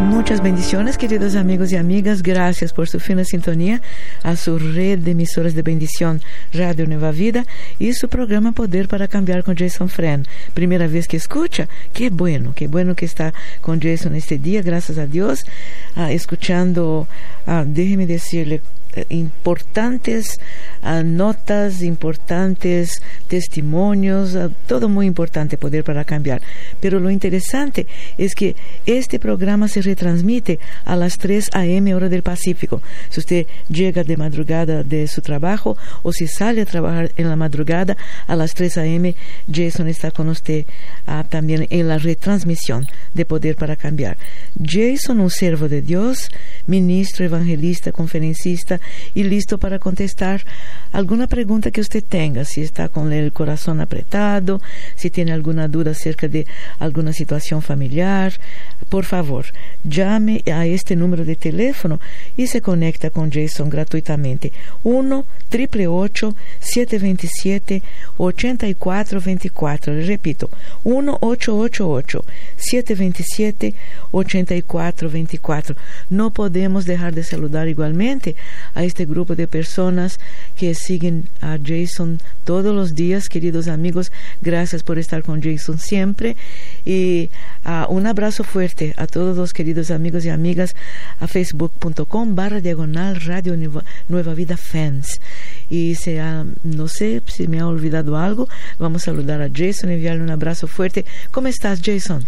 Muchas bendiciones, queridos amigos y amigas. Gracias por su fina sintonía a su red de emisoras de bendición Radio Nueva Vida y su programa Poder para Cambiar con Jason Fren. Primera vez que escucha, qué bueno, qué bueno que está con Jason este día, gracias a Dios, ah, escuchando, ah, déjeme decirle, importantes uh, notas, importantes testimonios, uh, todo muy importante poder para cambiar. Pero lo interesante es que este programa se retransmite a las 3 a.m. hora del Pacífico. Si usted llega de madrugada de su trabajo o si sale a trabajar en la madrugada a las 3 a.m., Jason está con usted uh, también en la retransmisión de Poder para Cambiar. Jason, un servo de Dios, ministro, evangelista, conferencista, y listo para contestar alguna pregunta que usted tenga, si está con el corazón apretado, si tiene alguna duda acerca de alguna situación familiar, por favor, llame a este número de teléfono y se conecta con Jason gratuitamente. 1 888 727 8424. Le repito, 1 888 727 8424. No podemos dejar de saludar igualmente a este grupo de personas que siguen a Jason todos los días, queridos amigos. Gracias por estar con Jason siempre. Y uh, un abrazo fuerte a todos los queridos amigos y amigas a facebook.com barra diagonal Radio Nueva, Vida Fans. Y sea, no sé si me ha olvidado algo, vamos a saludar a Jason, enviarle un abrazo fuerte. ¿Cómo estás, Jason?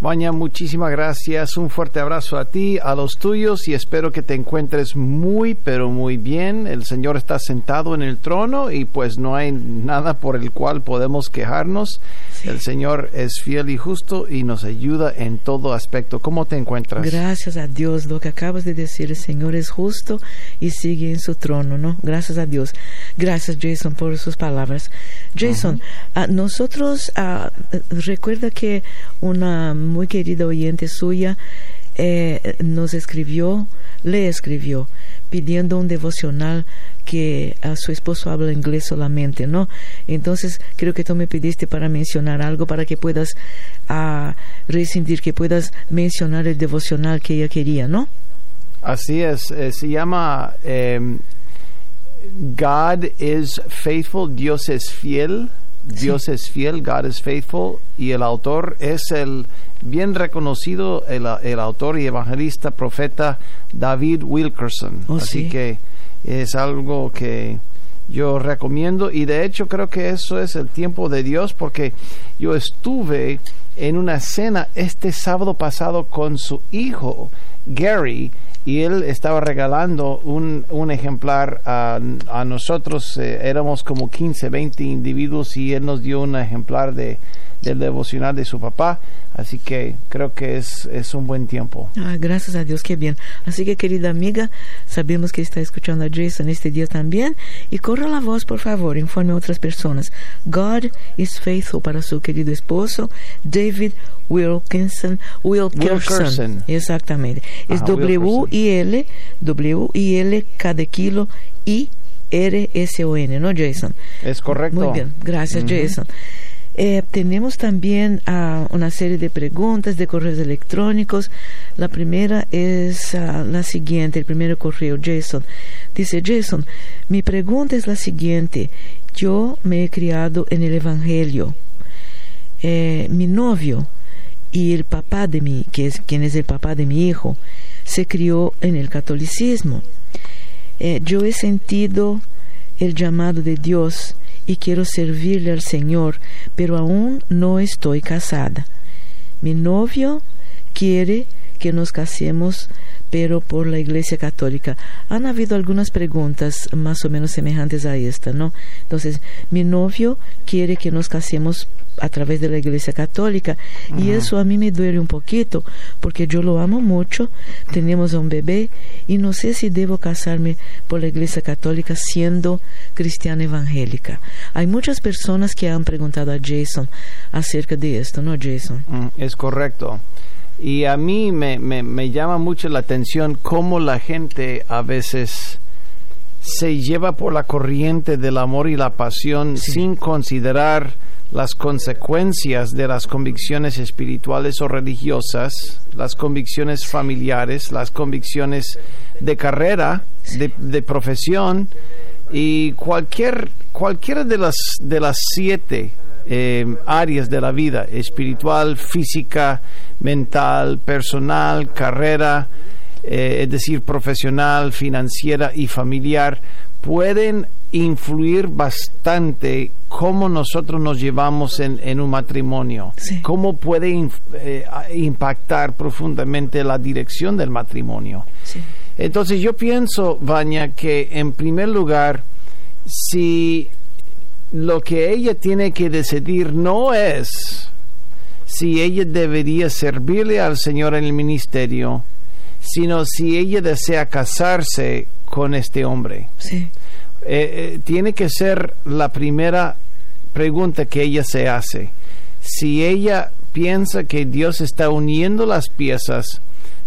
Vanya, muchísimas gracias. Un fuerte abrazo a ti, a los tuyos y espero que te encuentres muy, pero muy bien. El Señor está sentado en el trono y pues no hay nada por el cual podemos quejarnos. El Señor es fiel y justo y nos ayuda en todo aspecto. ¿Cómo te encuentras? Gracias a Dios. Lo que acabas de decir, el Señor es justo y sigue en su trono, ¿no? Gracias a Dios. Gracias, Jason, por sus palabras. Jason, a nosotros, recuerda que una muy querida oyente suya eh, nos escribió, le escribió, pidiendo un devocional que a su esposo habla inglés solamente, ¿no? Entonces creo que tú me pediste para mencionar algo para que puedas uh, rescindir, que puedas mencionar el devocional que ella quería, ¿no? Así es, eh, se llama em, God is faithful, Dios es fiel, Dios es fiel, God is faithful, y el autor es el bien reconocido, el, autor y evangelista, profeta David Wilkerson. Oh, Así que es algo que yo recomiendo y de hecho creo que eso es el tiempo de Dios porque yo estuve en una cena este sábado pasado con su hijo Gary y él estaba regalando un, un ejemplar a, a nosotros, eh, éramos como 15, 20 individuos y él nos dio un ejemplar de, del devocional de su papá Así que creo que es, es un buen tiempo. Ah, gracias a Dios, qué bien. Así que, querida amiga, sabemos que está escuchando a Jason este día también. Y corra la voz, por favor, informe a otras personas. God is faithful para su querido esposo, David Wilkinson. Wilkerson. Exactamente. Es W-I-L, W-I-L, cada kilo, I. R-S-O-N, ¿no, Jason? Es correcto. Muy bien, gracias, Jason. Eh, tenemos también uh, una serie de preguntas de correos electrónicos. La primera es uh, la siguiente, el primer correo, Jason. Dice Jason, mi pregunta es la siguiente. Yo me he criado en el Evangelio. Eh, mi novio y el papá de mi, que es quien es el papá de mi hijo, se crió en el catolicismo. Eh, yo he sentido el llamado de Dios y quiero servirle al Señor, pero aún no estoy casada. Mi novio quiere que nos casemos, pero por la Iglesia Católica. Han habido algunas preguntas más o menos semejantes a esta, ¿no? Entonces, mi novio quiere que nos casemos a través de la Iglesia Católica y eso a mí me duele un poquito porque yo lo amo mucho, tenemos un bebé y no sé si debo casarme por la Iglesia Católica siendo cristiana evangélica. Hay muchas personas que han preguntado a Jason acerca de esto, ¿no, Jason? Mm, es correcto. Y a mí me, me, me llama mucho la atención cómo la gente a veces se lleva por la corriente del amor y la pasión sin considerar las consecuencias de las convicciones espirituales o religiosas, las convicciones familiares, las convicciones de carrera, de, profesión. Y cualquier cualquiera de las de las siete eh, áreas de la vida espiritual, física, mental, personal, carrera, eh, es decir, profesional, financiera y familiar, pueden influir bastante cómo nosotros nos llevamos en, un matrimonio, cómo puede eh, impactar profundamente la dirección del matrimonio. Entonces yo pienso, Vanya, que en primer lugar, si lo que ella tiene que decidir no es si ella debería servirle al Señor en el ministerio, sino si ella desea casarse con este hombre. Sí. Eh, eh, tiene que ser la primera pregunta que ella se hace. Si ella piensa que Dios está uniendo las piezas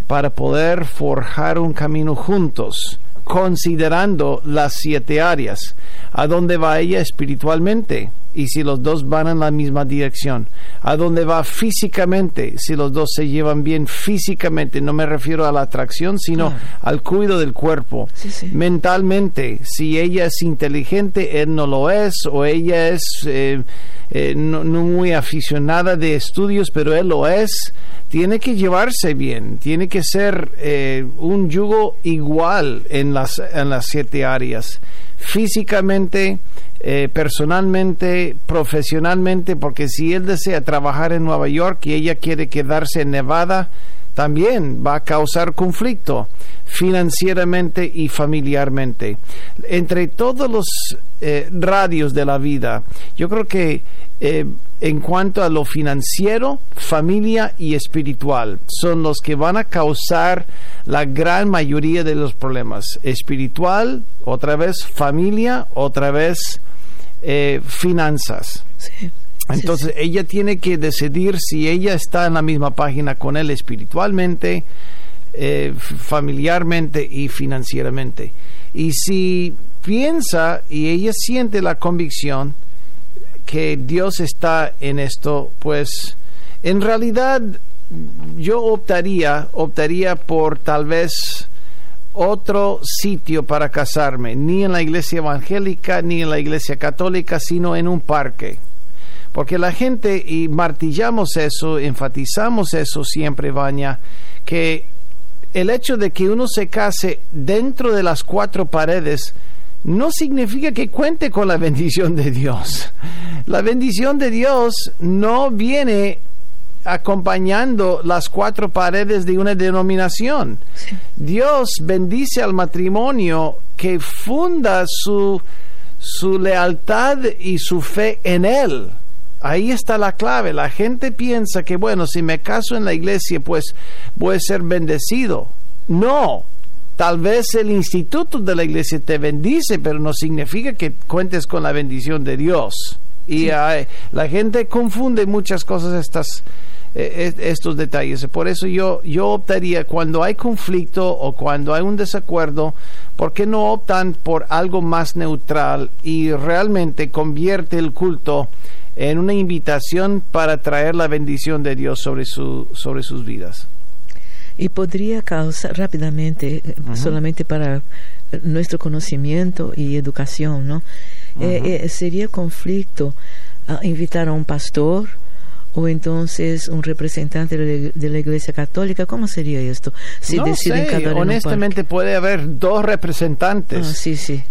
para poder forjar un camino juntos, considerando las siete áreas, a dónde va ella espiritualmente, y si los dos van en la misma dirección. ¿A dónde va físicamente? Si los dos se llevan bien físicamente, no me refiero a la atracción, sino al cuidado del cuerpo. Mentalmente, si ella es inteligente, él no lo es, o ella es eh, eh, no, muy aficionada de estudios, pero él lo es. Tiene que llevarse bien, tiene que ser eh, un yugo igual en las, en las siete áreas. Físicamente, eh, personalmente, profesionalmente, porque si él desea trabajar en Nueva York y ella quiere quedarse en Nevada, también va a causar conflicto financieramente y familiarmente. Entre todos los eh, radios de la vida, yo creo que eh, en cuanto a lo financiero, familia y espiritual son los que van a causar la gran mayoría de los problemas. Espiritual, otra vez familia, otra vez eh, finanzas. Entonces ella tiene que decidir si ella está en la misma página con él espiritualmente, eh, familiarmente y financieramente. Y si piensa y ella siente la convicción que Dios está en esto, pues en realidad yo optaría, optaría por tal vez otro sitio para casarme, ni en la iglesia evangélica, ni en la iglesia católica, sino en un parque. Porque la gente, y martillamos eso, enfatizamos eso siempre, Baña, que el hecho de que uno se case dentro de las cuatro paredes no significa que cuente con la bendición de Dios. La bendición de Dios no viene acompañando las cuatro paredes de una denominación. Dios bendice al matrimonio que funda su, su lealtad y su fe en Él. Ahí está la clave. La gente piensa que, bueno, si me caso en la iglesia, pues voy a ser bendecido. No, tal vez el instituto de la iglesia te bendice, pero no significa que cuentes con la bendición de Dios. Y la gente confunde muchas cosas estas eh, estos detalles. Por eso yo, yo optaría cuando hay conflicto o cuando hay un desacuerdo, ¿por qué no optan por algo más neutral y realmente convierte el culto en una invitación para traer la bendición de Dios sobre, su, sobre sus vidas? Y podría causar rápidamente, eh, solamente para nuestro conocimiento y educación, ¿no? Eh, sería conflicto ah, invitar a un pastor o entonces un representante de la Iglesia Católica, ¿cómo sería esto? Si no deciden sé, honestamente puede haber dos representantes. Ah, sí, sí.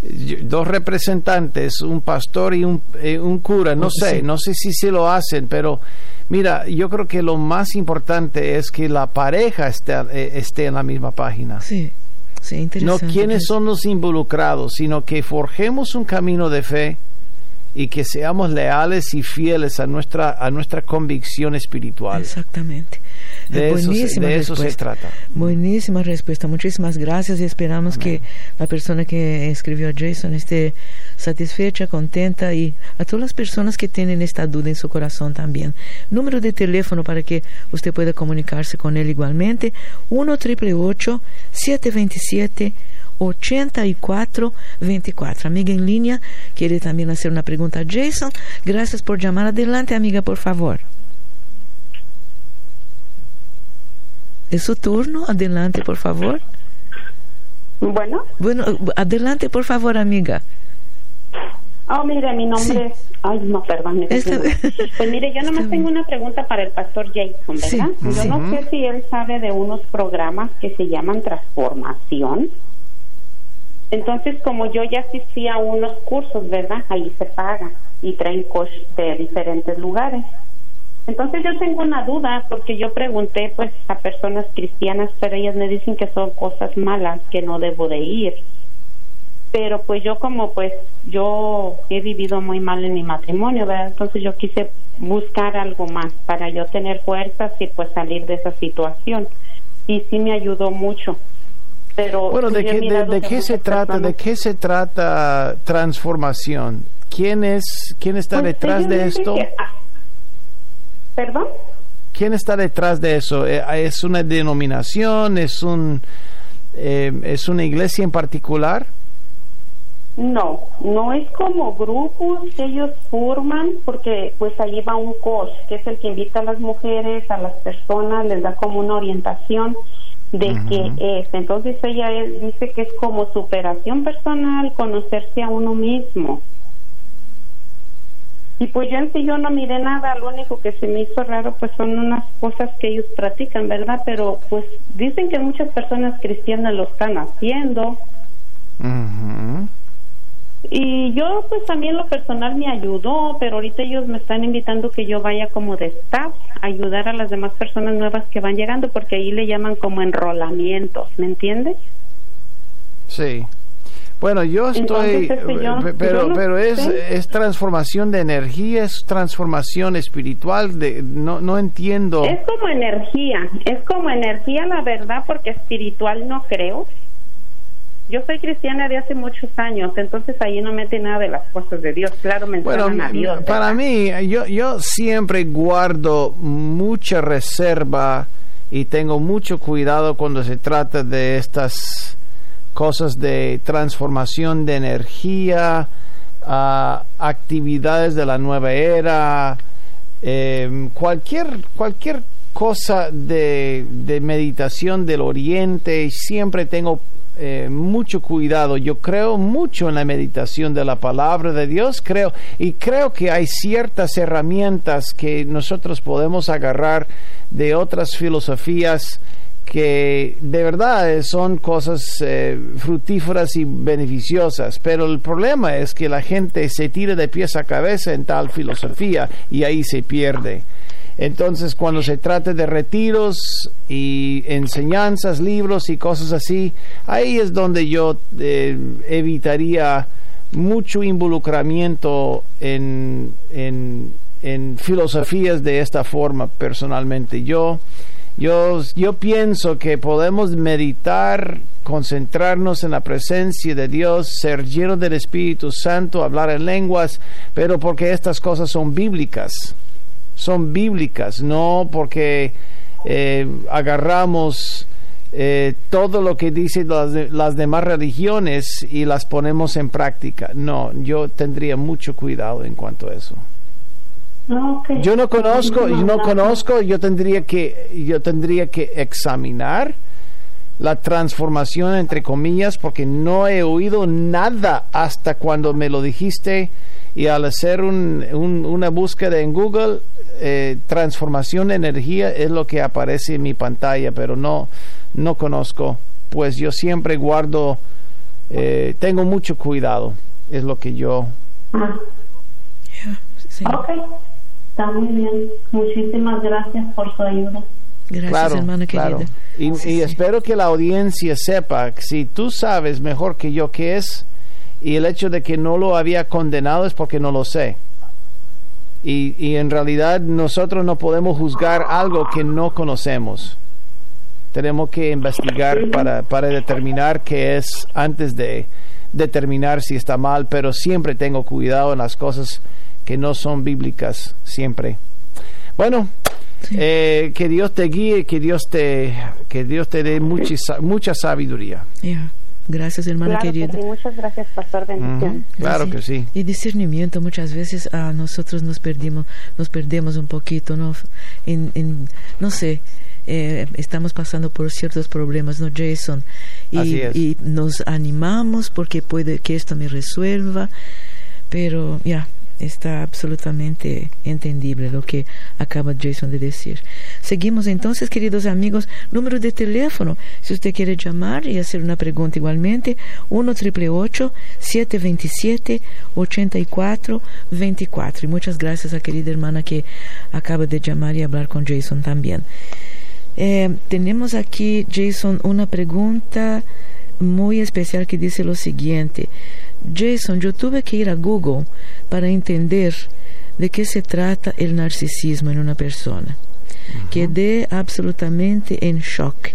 Dos representantes, un pastor y un, eh, un cura, no oh, sé, no sé si se lo hacen, pero mira, yo creo que lo más importante es que la pareja esté, eh, esté en la misma página. Sí. Sí, no quiénes son los involucrados, sino que forjemos un camino de fe y que seamos leales y fieles a nuestra, a nuestra convicción espiritual. Exactamente. De, eso, se, de eso se trata. Buenísima respuesta. Muchísimas gracias y esperamos que la persona que escribió a Jason esté satisfecha, contenta y a todas las personas que tienen esta duda en su corazón también. Número de teléfono para que usted pueda comunicarse con él igualmente, 1 727 8424. Amiga en línea, quiere también hacer una pregunta a Jason. Gracias por llamar. Adelante, amiga, por favor. Es su turno. Adelante, por favor. Bueno. Bueno, adelante, por favor, amiga. Oh, mire, mi nombre es... Ay, no, perdón. Pues mire, yo nomás tengo una pregunta para el pastor Jason, ¿verdad? yo no sé si él sabe de unos programas que se llaman Transformación. Entonces, como yo ya asistí a unos cursos, ¿verdad? Ahí se paga y traen coach de diferentes lugares. Entonces yo tengo una duda porque yo pregunté pues a personas cristianas, pero ellas me dicen que son cosas malas, que no debo de ir. Pero pues yo como pues yo he vivido muy mal en mi matrimonio, ¿verdad? Entonces yo quise buscar algo más para yo tener fuerzas y pues salir de esa situación. Y sí me ayudó mucho. Pero bueno, ¿de qué, se trata? ¿De qué se trata transformación? ¿Quién es quién está pues, detrás de esto? Ah, ¿Perdón? ¿Quién está detrás de eso? Eh, ¿Es una denominación? ¿Es un eh, es una iglesia en particular? No, no es como grupos que ellos forman, porque pues ahí va un coach, que es el que invita a las mujeres, a las personas, les da como una orientación de qué es. Entonces ella dice que es como superación personal, conocerse a uno mismo. Y pues yo en sí yo no miré nada, lo único que se me hizo raro pues son unas cosas que ellos practican, ¿verdad? Pero pues dicen que muchas personas cristianas lo están haciendo. Y yo pues también lo personal me ayudó, pero ahorita ellos me están invitando que yo vaya como de staff a ayudar a las demás personas nuevas que van llegando, porque ahí le llaman como enrolamientos, ¿me entiendes? Sí. Bueno, yo estoy, este, pero, pero es, es transformación de energía, es transformación espiritual, de, no, no entiendo. Es como energía, es como energía la verdad, porque espiritual no creo, yo soy cristiana de hace muchos años, entonces ahí no mete nada de las cosas de Dios. Claro, mencionan bueno, a Dios. Para mí, yo, yo siempre guardo mucha reserva y tengo mucho cuidado cuando se trata de estas cosas de transformación de energía, uh, actividades de la nueva era, eh, cualquier, cualquier cosa de, de meditación del oriente, siempre tengo eh, mucho cuidado. Yo creo mucho en la meditación de la palabra de Dios, creo, y creo que hay ciertas herramientas que nosotros podemos agarrar de otras filosofías que de verdad son cosas eh, fructíferas y beneficiosas, pero el problema es que la gente se tira de pies a cabeza en tal filosofía y ahí se pierde. Entonces, cuando se trata de retiros y enseñanzas, libros y cosas así, ahí es donde yo eh, evitaría mucho involucramiento en, en, en, filosofías de esta forma personalmente. Yo, yo, yo pienso que podemos meditar, concentrarnos en la presencia de Dios, ser llenos del Espíritu Santo, hablar en lenguas, pero porque estas cosas son bíblicas son bíblicas, no porque eh, agarramos eh, todo lo que dicen las, demás religiones y las ponemos en práctica. No, yo tendría mucho cuidado en cuanto a eso. Yo no conozco, yo no conozco, yo tendría que, yo tendría que examinar la transformación entre comillas porque no he oído nada hasta cuando me lo dijiste y al hacer un, una búsqueda en Google eh, transformación de energía es lo que aparece en mi pantalla, pero no, no conozco, pues yo siempre guardo, eh, tengo mucho cuidado, es lo que yo... Ah. Ok, está muy bien. Muchísimas gracias por su ayuda. Gracias, hermana querida. Y, y espero que la audiencia sepa, si tú sabes mejor que yo qué es, Y el hecho de que no lo había condenado es porque no lo sé. Y, y en realidad nosotros no podemos juzgar algo que no conocemos. Tenemos que investigar para, para determinar qué es antes de determinar si está mal, pero siempre tengo cuidado en las cosas que no son bíblicas, siempre. Bueno, eh, que Dios te guíe, que Dios te, que Dios te dé mucha, mucha sabiduría. Gracias, hermana querida. Muchas gracias, pastor. Bendición. Claro que sí. Y discernimiento, muchas veces a nosotros nos perdimos, nos perdemos un poquito, ¿no? En, no sé, eh, estamos pasando por ciertos problemas, ¿no, Jason? Y, y nos animamos porque puede que esto me resuelva, pero ya, está absolutamente entendible lo que acaba Jason de decir. Seguimos entonces, queridos amigos, número de teléfono, si usted quiere llamar y hacer una pregunta igualmente, 1 727 8424 Y muchas gracias a querida hermana que acaba de llamar y hablar con Jason también. Eh, tenemos aquí, Jason, una pregunta muy especial que dice lo siguiente. Jason, yo tuve que ir a Google para entender de qué se trata el narcisismo en una persona. Quedé absolutamente en shock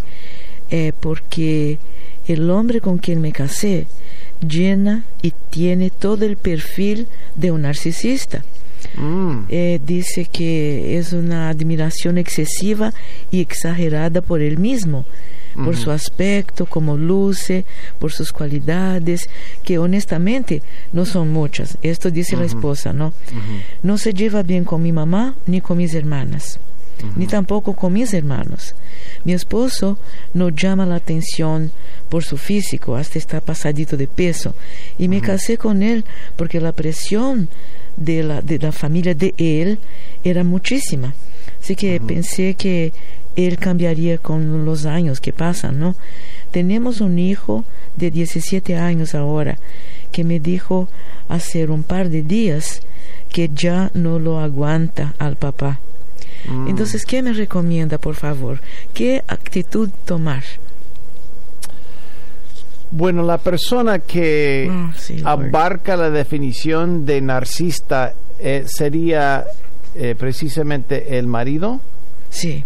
eh, porque el hombre con quien me casé llena y tiene todo el perfil de un narcisista. Mm. Eh, dice que es una admiración excesiva y exagerada por él mismo por su aspecto, como luce, por sus cualidades, que honestamente no son muchas. Esto dice la esposa, ¿no? No se lleva bien con mi mamá ni con mis hermanas, ni tampoco con mis hermanos. Mi esposo no llama la atención por su físico, hasta está pasadito de peso. Y me casé con él porque la presión de la, de la familia de él era muchísima. Así que pensé que él cambiaría con los años que pasan, ¿no? Tenemos un hijo de 17 años ahora que me dijo hace un par de días que ya no lo aguanta al papá. Mm. Entonces, ¿qué me recomienda, por favor? ¿Qué actitud tomar? Bueno, la persona que ah, abarca la definición de narcisista eh, sería eh, precisamente el marido. Sí.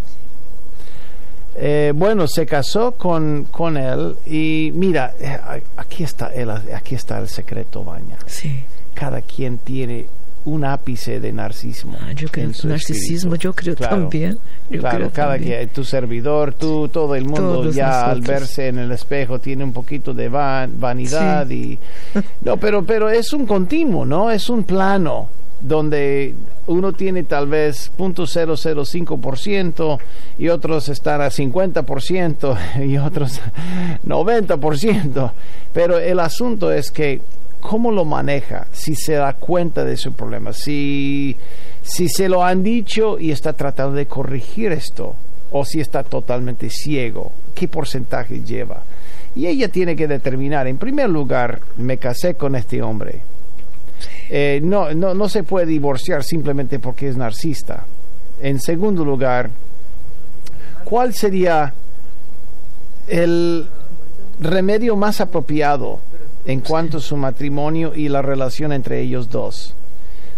Eh, bueno, se casó con, con él y mira, eh, aquí está, el, aquí está el secreto, Baña. Sí. Cada quien tiene un ápice de narcisismo. Ah, yo creo, narcisismo, yo creo también. claro, cada quien, tu servidor, tú, todo el mundo ya al verse en el espejo tiene un poquito de vanidad y no, pero pero es un continuo, ¿no? Es un plano donde uno tiene tal vez .005% y otros están a 50% y otros 90%. Pero el asunto es que cómo lo maneja, si se da cuenta de su problema, si, si se lo han dicho y está tratando de corregir esto, o si está totalmente ciego, qué porcentaje lleva. Y ella tiene que determinar, en primer lugar, me casé con este hombre, eh, no, no, no se puede divorciar simplemente porque es narcisista. En segundo lugar, ¿cuál sería el remedio más apropiado en cuanto a su matrimonio y la relación entre ellos dos?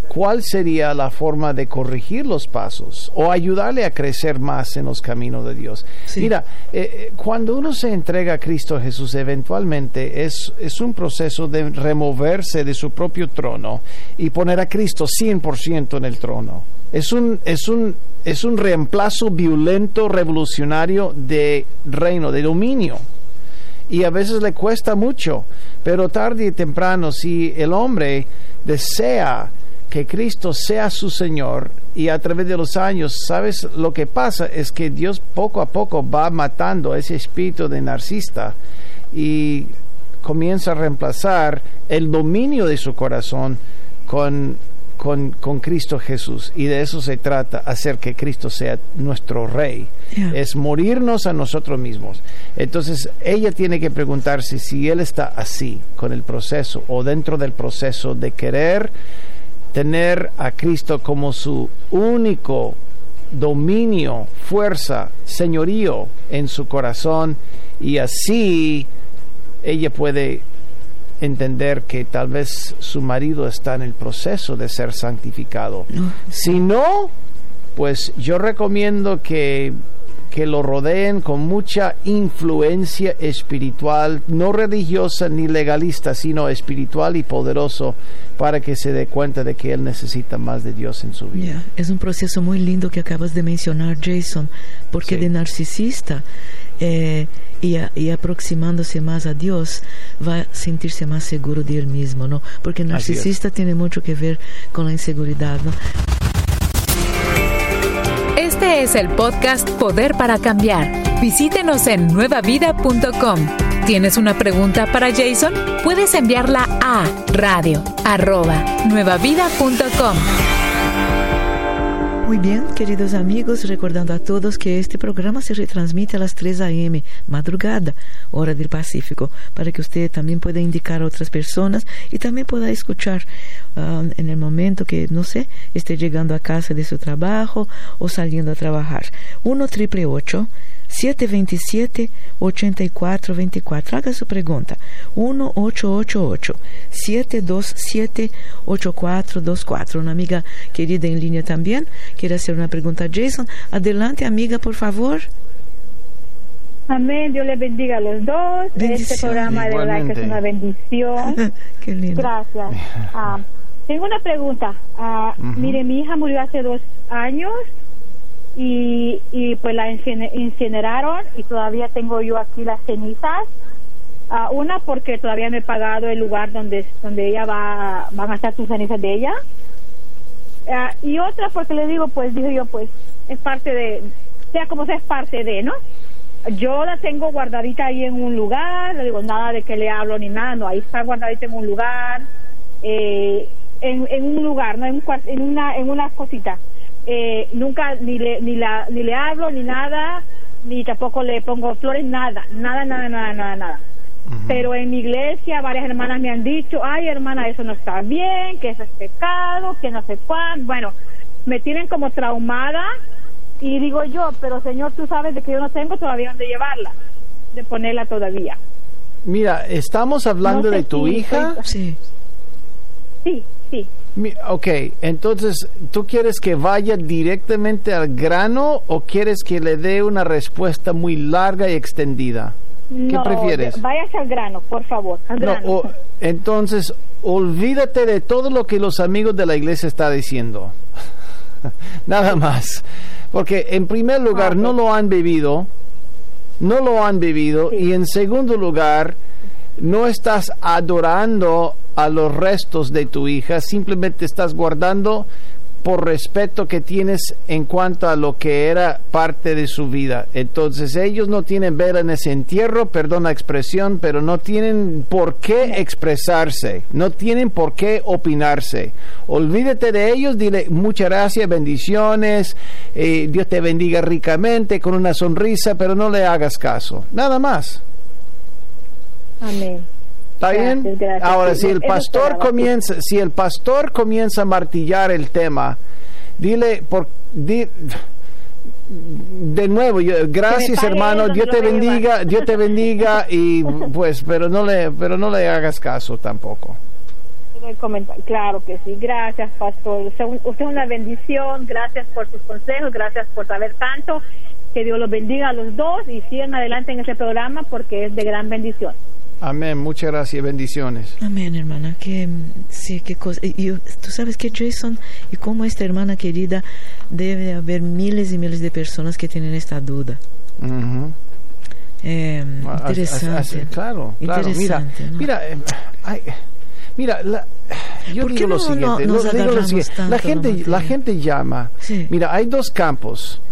¿Cuál sería la forma de corregir los pasos o ayudarle a crecer más en los caminos de Dios? Mira, eh, eh, cuando uno se entrega a Cristo Jesús, eventualmente es, es un proceso de removerse de su propio trono y poner a Cristo 100% en el trono. Es un, es un, es un reemplazo violento, revolucionario de reino, de dominio. Y a veces le cuesta mucho, pero tarde y temprano, si el hombre desea que Cristo sea su Señor y a través de los años, ¿sabes? Lo que pasa es que Dios poco a poco va matando ese espíritu de narcisista y comienza a reemplazar el dominio de su corazón con, con, Cristo Jesús. Y de eso se trata, hacer que Cristo sea nuestro rey. Es morirnos a nosotros mismos. Entonces, ella tiene que preguntarse si él está así con el proceso o dentro del proceso de querer tener a Cristo como su único dominio, fuerza, señorío en su corazón y así ella puede entender que tal vez su marido está en el proceso de ser santificado. Si no, pues yo recomiendo que que lo rodeen con mucha influencia espiritual, no religiosa ni legalista, sino espiritual y poderoso, para que se dé cuenta de que él necesita más de Dios en su vida. Es un proceso muy lindo que acabas de mencionar, Jason, porque de narcisista eh, y, y, aproximándose más a Dios va a sentirse más seguro de él mismo, ¿no? Porque el narcisista tiene mucho que ver con la inseguridad, ¿no? Es el podcast Poder para Cambiar. Visítenos en nuevavida.com. ¿Tienes una pregunta para Jason? Puedes enviarla a radio nuevavida.com. Muy bien, queridos amigos, recordando a todos que este programa se retransmite a las 3 a.m., madrugada, hora del Pacífico, para que usted también pueda indicar a otras personas y también pueda escuchar um, en el momento que, no sé, esté llegando a casa de su trabajo o saliendo a trabajar. 1 triple 727-8424. Haga su pregunta. 1-888-727-8424. Una amiga querida en línea también quiere hacer una pregunta a Jason. Adelante, amiga, por favor. Amén, Dios le bendiga a los dos. Este programa de verdad que es una bendición. Qué lindo. Gracias. Ah, tengo una pregunta. Ah, mire, mi hija murió hace dos años y, y pues la incineraron y todavía tengo yo aquí las cenizas. Uh, una porque todavía no he pagado el lugar donde donde ella va van a estar sus cenizas de ella. Uh, y otra porque le digo pues digo yo pues es parte de sea como sea es parte de no yo la tengo guardadita ahí en un lugar le digo nada de que le hablo ni nada no ahí está guardadita en un lugar eh, en, en un lugar no en, un, en una en una cosita eh, nunca ni le, ni, la, ni le hablo, ni nada, ni tampoco le pongo flores, nada, nada, nada, nada, nada, nada. Pero en mi iglesia varias hermanas me han dicho, ay hermana, eso no está bien, que eso es pecado, que no sé cuán. Bueno, me tienen como traumada y digo yo, pero Señor, tú sabes de que yo no tengo todavía dónde llevarla, de ponerla todavía. Mira, estamos hablando de tu hija. Sí. Sí, sí. Ok, entonces, ¿tú quieres que vaya directamente al grano o quieres que le dé una respuesta muy larga y extendida? ¿Qué prefieres? Váyase al grano, por favor. Al grano. entonces, olvídate de todo lo que los amigos de la iglesia están diciendo. Nada más. Porque en primer lugar, ah, no lo han bebido, no lo han bebido, y en segundo lugar, no estás adorando a los restos de tu hija, simplemente estás guardando por respeto que tienes en cuanto a lo que era parte de su vida. Entonces ellos no tienen ver en ese entierro, perdón la expresión, pero no tienen por qué expresarse, no tienen por qué opinarse. Olvídate de ellos, dile muchas gracias, bendiciones, eh, Dios te bendiga ricamente con una sonrisa, pero no le hagas caso. Nada más. Amén. ¿Está bien? Ahora, si el pastor comienza, si el pastor comienza a martillar el tema, dile por de nuevo, gracias hermano, Dios te bendiga, Dios te bendiga y pues, pero no le, pero no le hagas caso tampoco. Claro que sí, gracias pastor, usted, es una bendición, gracias por sus consejos, gracias por saber tanto, que Dios los bendiga a los dos y sigan adelante en este programa porque es de gran bendición. Amén, muchas gracias, bendiciones. Amén, hermana. Que, sí, qué cosa. Y, tú sabes que Jason, y como esta hermana querida, debe haber miles y miles de personas que tienen esta duda. eh, interesante. claro, claro. Mira, mira, eh, mira, la, yo digo lo siguiente. la gente, la gente llama. Mira, hay dos campos.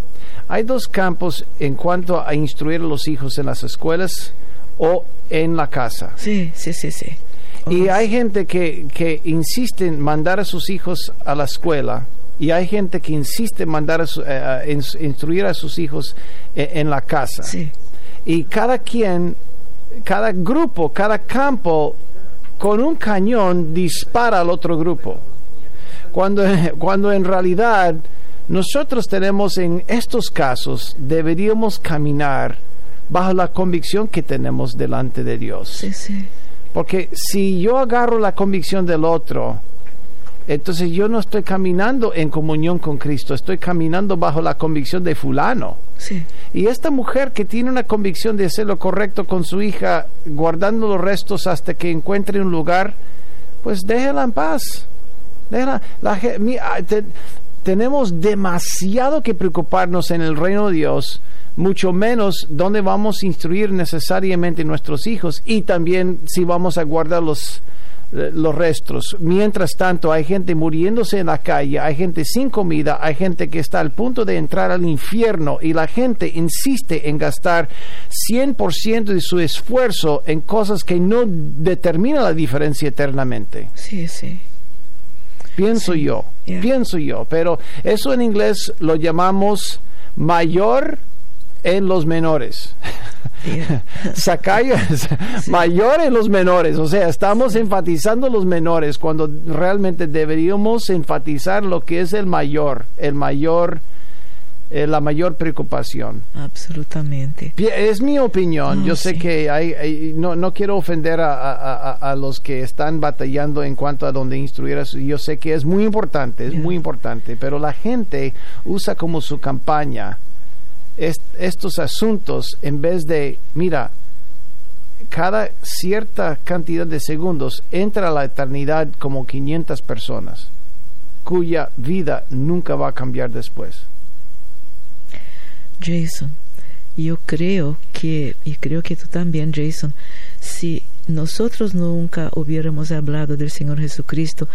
Hay dos campos en cuanto a instruir a los hijos en las escuelas o en la casa. Sí, sí, sí, sí. Y hay gente que, que insiste en mandar a sus hijos a la escuela y hay gente que insiste en mandar a eh, instruir a sus hijos eh, en, la casa. Sí. Y cada quien, cada grupo, cada campo con un cañón dispara al otro grupo. Cuando, cuando en realidad nosotros tenemos en estos casos, deberíamos caminar bajo la convicción que tenemos delante de Dios. Sí, sí. Porque si yo agarro la convicción del otro, entonces yo no estoy caminando en comunión con Cristo, estoy caminando bajo la convicción de fulano. Y esta mujer que tiene una convicción de hacer lo correcto con su hija, guardando los restos hasta que encuentre un lugar, pues déjela en paz. Déjela, la, ah, tenemos demasiado que preocuparnos en el reino de Dios, mucho menos dónde vamos a instruir necesariamente nuestros hijos y también si vamos a guardar los, eh, los restos. Mientras tanto, hay gente muriéndose en la calle, hay gente sin comida, hay gente que está al punto de entrar al infierno y la gente insiste en gastar 100% de su esfuerzo en cosas que no determinan la diferencia eternamente. Sí, sí. Pienso yo, pienso yo, pero eso en inglés lo llamamos mayor en los menores. mayor en los menores, o sea, estamos enfatizando los menores cuando realmente deberíamos enfatizar lo que es el mayor, el mayor, eh, la mayor preocupación. Absolutamente. Es mi opinión. Yo sé que hay, no, no, quiero ofender a, a, los que están batallando en cuanto a donde instruir. Yo sé que es muy importante, es muy importante, pero la gente usa como su campaña estos asuntos en vez de, mira, cada cierta cantidad de segundos entra a la eternidad como 500 personas, cuya vida nunca va a cambiar después. Jason, yo creo que, y creo que tú también, Jason, si nosotros nunca hubiéramos hablado del Señor Jesucristo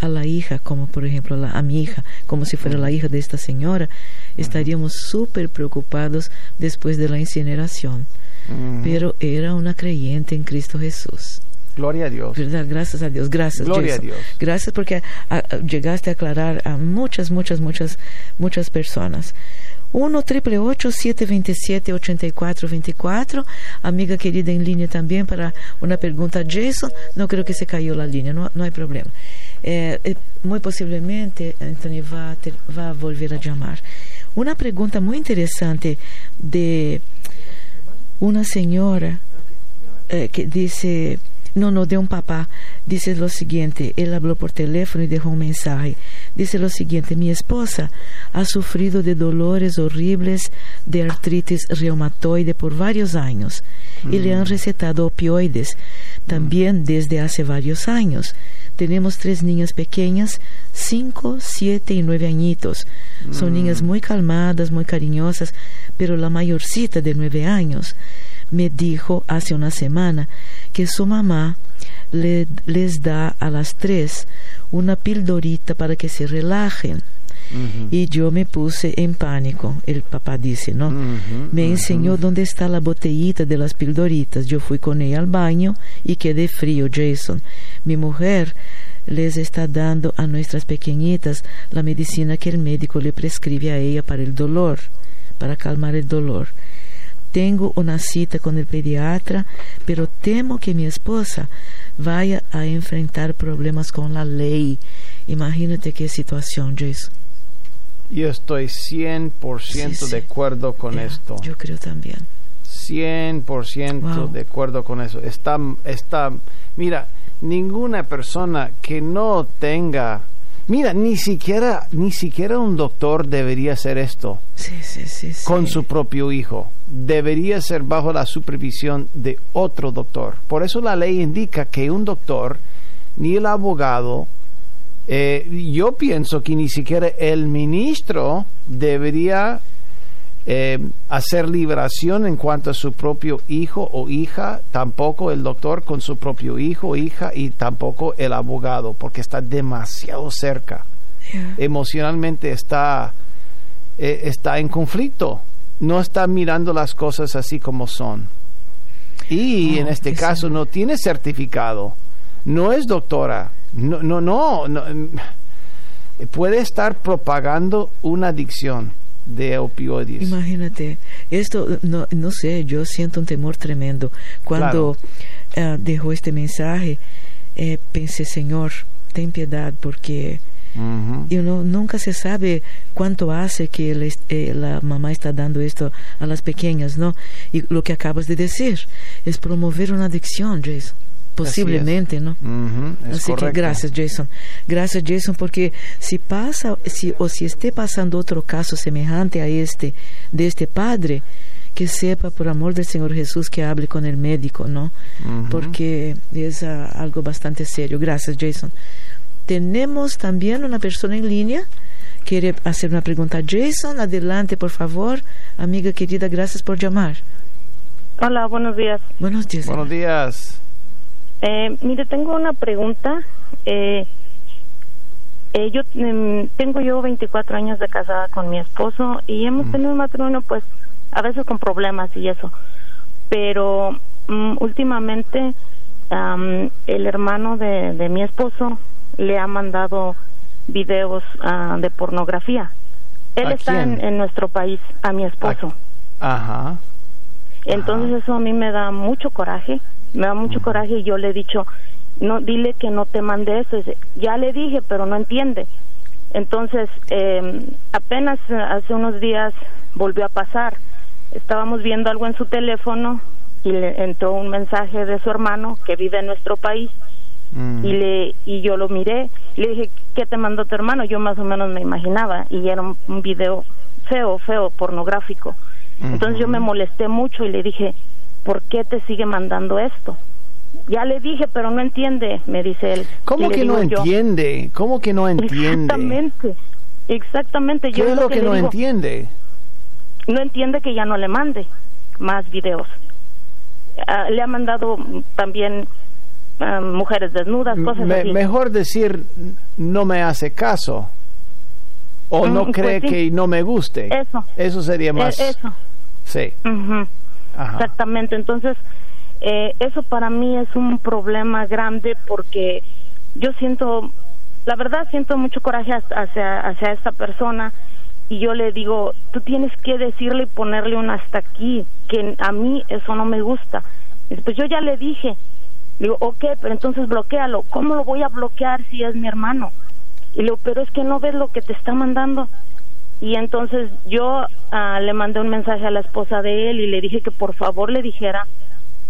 a la hija, como por ejemplo a, la, a mi hija, como si fuera la hija de esta señora, estaríamos súper preocupados después de la incineración. Pero era una creyente en Cristo Jesús. Gloria a Dios. ¿Verdad? Gracias a Dios. Gracias. Gloria a Dios. Gracias porque llegaste a aclarar a muchas, muchas, muchas, muchas personas. 1 triple 727 8424 amiga querida en línea también para una pregunta Jason no creo que se cayó la línea no, no hay problema eh, eh, muy posiblemente Anthony va, va a volver a llamar una pregunta muy interesante de una señora eh, que dice, no, no, de un papá, dice lo siguiente, él habló por teléfono y dejó un mensaje. Dice lo siguiente, mi esposa ha sufrido de dolores horribles de artritis reumatoide por varios años y le han mm. recetado opioides también desde hace varios años. Tenemos tres niñas pequeñas, cinco, siete y nueve añitos. Son niñas mm. muy calmadas, muy cariñosas, pero la mayorcita de nueve años me dijo hace una semana que su mamá le, les da a las tres una pildorita para que se relajen. Y yo me puse en pánico, el papá dice, ¿no? me enseñó dónde está la botellita de las pildoritas. Yo fui con ella al baño y quedé frío, Jason. Mi mujer les está dando a nuestras pequeñitas la medicina que el médico le prescribe a ella para el dolor, para calmar el dolor. Tengo una cita con el pediatra, pero temo que mi esposa vaya a enfrentar problemas con la ley. Imagínate qué situación, Jason. Yo estoy 100% de acuerdo con esto. Yo creo también. 100% de acuerdo con eso. Está, está, mira, ninguna persona que no tenga Mira, ni siquiera, ni siquiera un doctor debería hacer esto con su propio hijo. Debería ser bajo la supervisión de otro doctor. Por eso la ley indica que un doctor, ni el abogado, eh, yo pienso que ni siquiera el ministro debería eh, hacer liberación en cuanto a su propio hijo o hija, tampoco el doctor con su propio hijo o hija y tampoco el abogado, porque está demasiado cerca. Emocionalmente está, eh, está en conflicto, no está mirando las cosas así como son. Y en este caso no tiene certificado, no es doctora, no, no, no, no puede estar propagando una adicción de opioides. Imagínate, esto, no, no sé, yo siento un temor tremendo. Cuando eh, dejó este mensaje, eh, pensé, Señor, ten piedad, porque uno nunca se sabe cuánto hace que eh, la mamá está dando esto a las pequeñas, ¿no? Y lo que acabas de decir es promover una adicción, Jason. Posiblemente, ¿no? Así que gracias, Jason. Gracias, Jason, porque si pasa, si, o si esté pasando otro caso semejante a este, de este padre, que sepa, por amor del Señor Jesús, que hable con el médico, ¿no? Porque es ah, algo bastante serio. Gracias, Jason. Tenemos también una persona en línea. Quiere hacer una pregunta. Jason, adelante, por favor. Amiga querida, gracias por llamar. Hola, buenos días. Buenos días. Buenos días. Eh, mire, tengo una pregunta. Eh, eh, yo em, tengo yo 24 años de casada con mi esposo y hemos mm. tenido un matrimonio, pues, a veces con problemas y eso. Pero mm, últimamente el hermano de, de, mi esposo le ha mandado videos ah, de pornografía. Él está en, nuestro país, a mi esposo. Ajá. Entonces eso a mí me da mucho coraje me da mucho coraje y yo le he dicho, no, dile que no te mande eso. ya le dije, pero no entiende. Entonces, eh, apenas hace unos días volvió a pasar. Estábamos viendo algo en su teléfono y le entró un mensaje de su hermano que vive en nuestro país mm. y le y yo lo miré le dije qué te mandó tu hermano yo más o menos me imaginaba y era un, video feo feo pornográfico entonces yo me molesté mucho y le dije ¿por qué te sigue mandando esto? Ya le dije, pero no entiende, me dice él. ¿Cómo que no entiende? ¿Cómo que no entiende? Exactamente, exactamente. ¿Qué es lo que, no entiende? No entiende que ya no le mande más videos. Ah, le ha mandado también ah, mujeres desnudas, cosas así. Mejor decir, no me hace caso. O no mm, cree pues que no me guste. Eso. Eso sería más. eso. Sí. Exactamente, entonces eh, eso para mí es un problema grande porque yo siento, la verdad siento mucho coraje hacia, hacia esta persona y yo le digo, tú tienes que decirle y ponerle un hasta aquí, que a mí eso no me gusta. Y pues yo ya le dije, digo, ok, pero entonces bloquealo. ¿Cómo lo voy a bloquear si es mi hermano? Y le digo, pero es que no ves lo que te está mandando. Y entonces yo ah, le mandé un mensaje a la esposa de él y le dije que por favor le dijera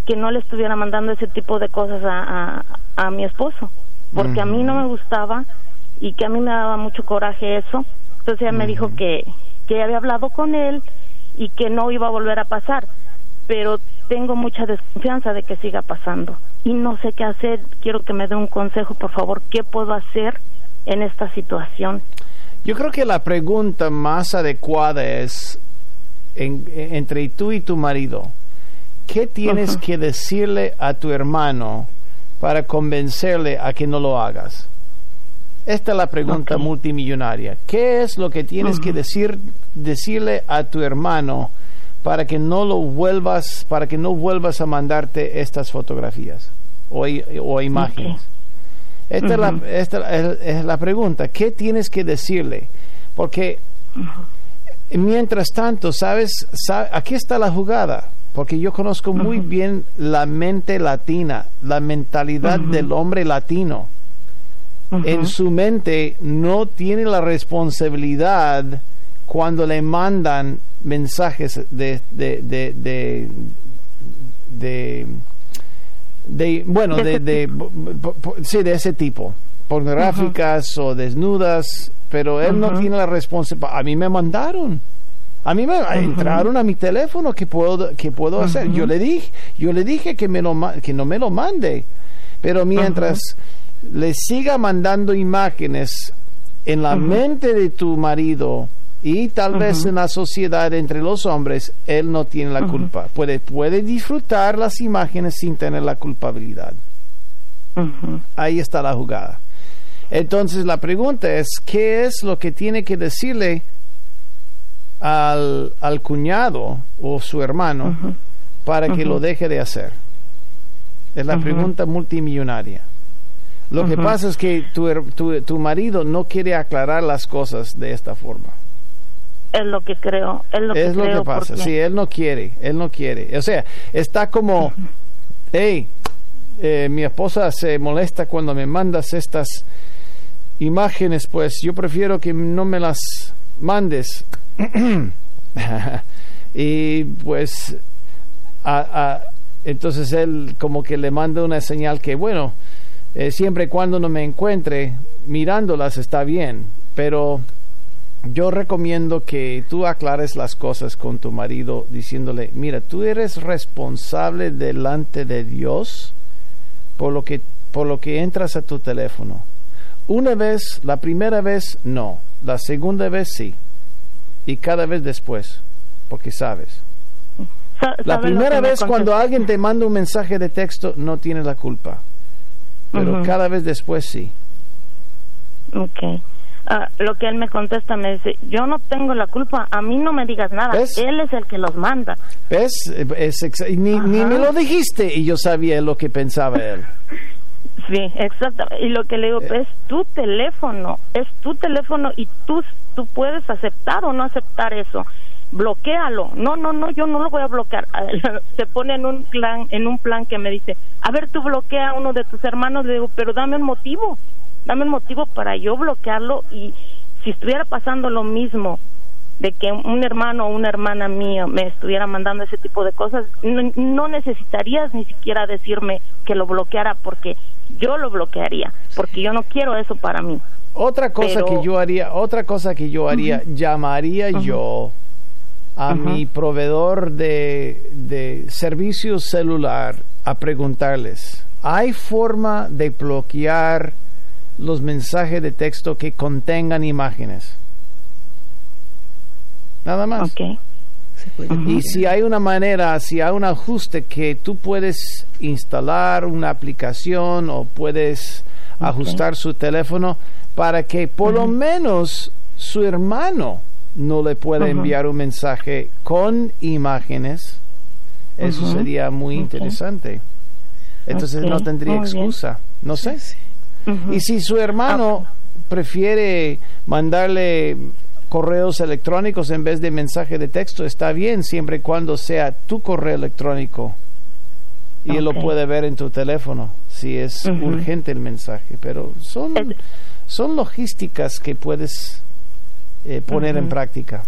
que no le estuviera mandando ese tipo de cosas a, a, mi esposo, porque a mí no me gustaba y que a mí me daba mucho coraje eso. Entonces ella me dijo que, que había hablado con él y que no iba a volver a pasar, pero tengo mucha desconfianza de que siga pasando y no sé qué hacer. Quiero que me dé un consejo, por favor, ¿qué puedo hacer en esta situación? Yo creo que la pregunta más adecuada es entre tú y tu marido, ¿qué tienes que decirle a tu hermano para convencerle a que no lo hagas? Esta es la pregunta multimillonaria. ¿Qué es lo que tienes que decir, decirle a tu hermano para que no lo vuelvas, para que no vuelvas a mandarte estas fotografías o, o imágenes? Esta, es, la, esta es, la, pregunta. ¿Qué tienes que decirle? Porque mientras tanto, ¿sabes? Aquí está la jugada. Porque yo conozco muy bien la mente latina, la mentalidad del hombre latino. En su mente no tiene la responsabilidad cuando le mandan mensajes de, de, de, de de bueno de, de, sí de ese tipo. Pornográficas o desnudas pero él no tiene la responsabilidad a mí me mandaron. A mí me entraron a mi teléfono que puedo que puedo hacer yo le dije yo le dije que me lo que no me lo mande. Pero mientras le siga mandando imágenes en la mente de tu marido y tal vez en la sociedad entre los hombres, él no tiene la culpa. Puede, puede disfrutar las imágenes sin tener la culpabilidad. Ahí está la jugada. Entonces la pregunta es, ¿qué es lo que tiene que decirle al, al cuñado o su hermano para que lo deje de hacer? Es la pregunta multimillonaria. Lo que pasa es que tu, tu, tu marido no quiere aclarar las cosas de esta forma. Es lo que creo. Es lo, es que, lo que pasa. Sí, él no quiere. Él no quiere. O sea, está como, hey, eh, mi esposa se molesta cuando me mandas estas imágenes, pues yo prefiero que no me las mandes. y pues entonces él como que le manda una señal que, bueno, eh, siempre y cuando no me encuentre mirándolas está bien, pero yo recomiendo que tú aclares las cosas con tu marido diciéndole, mira, tú eres responsable delante de Dios por lo que, por lo que entras a tu teléfono. Una vez, la primera vez no, la segunda vez sí, y cada vez después, porque sabes. La primera vez cuando alguien te manda un mensaje de texto no tiene la culpa, pero cada vez después sí. Ok. Ah, lo que él me contesta me dice, yo no tengo la culpa, a mí no me digas nada, él es el que los manda. ¿Ves? ni, ni, me lo dijiste y yo sabía lo que pensaba él. sí, exacto. Y lo que le digo, eh. es tu teléfono, es tu teléfono y tú, tú puedes aceptar o no aceptar eso. Bloquéalo. No, no, no, yo no lo voy a bloquear. Se pone en un plan, en un plan que me dice, a ver, tú bloquea a uno de tus hermanos. Le digo, pero dame un motivo dame un motivo para yo bloquearlo y si estuviera pasando lo mismo de que un hermano o una hermana mía me estuviera mandando ese tipo de cosas, no, necesitarías ni siquiera decirme que lo bloqueara porque yo lo bloquearía, porque yo no quiero eso para mí. Otra cosa que yo haría, otra cosa que yo haría, llamaría yo a mi proveedor de, de servicio celular a preguntarles, ¿hay forma de bloquear los mensajes de texto que contengan imágenes. Nada más. Y si hay una manera, si hay un ajuste que tú puedes instalar una aplicación o puedes ajustar su teléfono para que por lo menos su hermano no le pueda enviar un mensaje con imágenes, eso sería muy interesante. Entonces no tendría excusa. No sé. Y si su hermano ah. prefiere mandarle correos electrónicos en vez de mensaje de texto, está bien siempre y cuando sea tu correo electrónico y él lo puede ver en tu teléfono si es urgente el mensaje. Pero son, son logísticas que puedes eh, poner en práctica,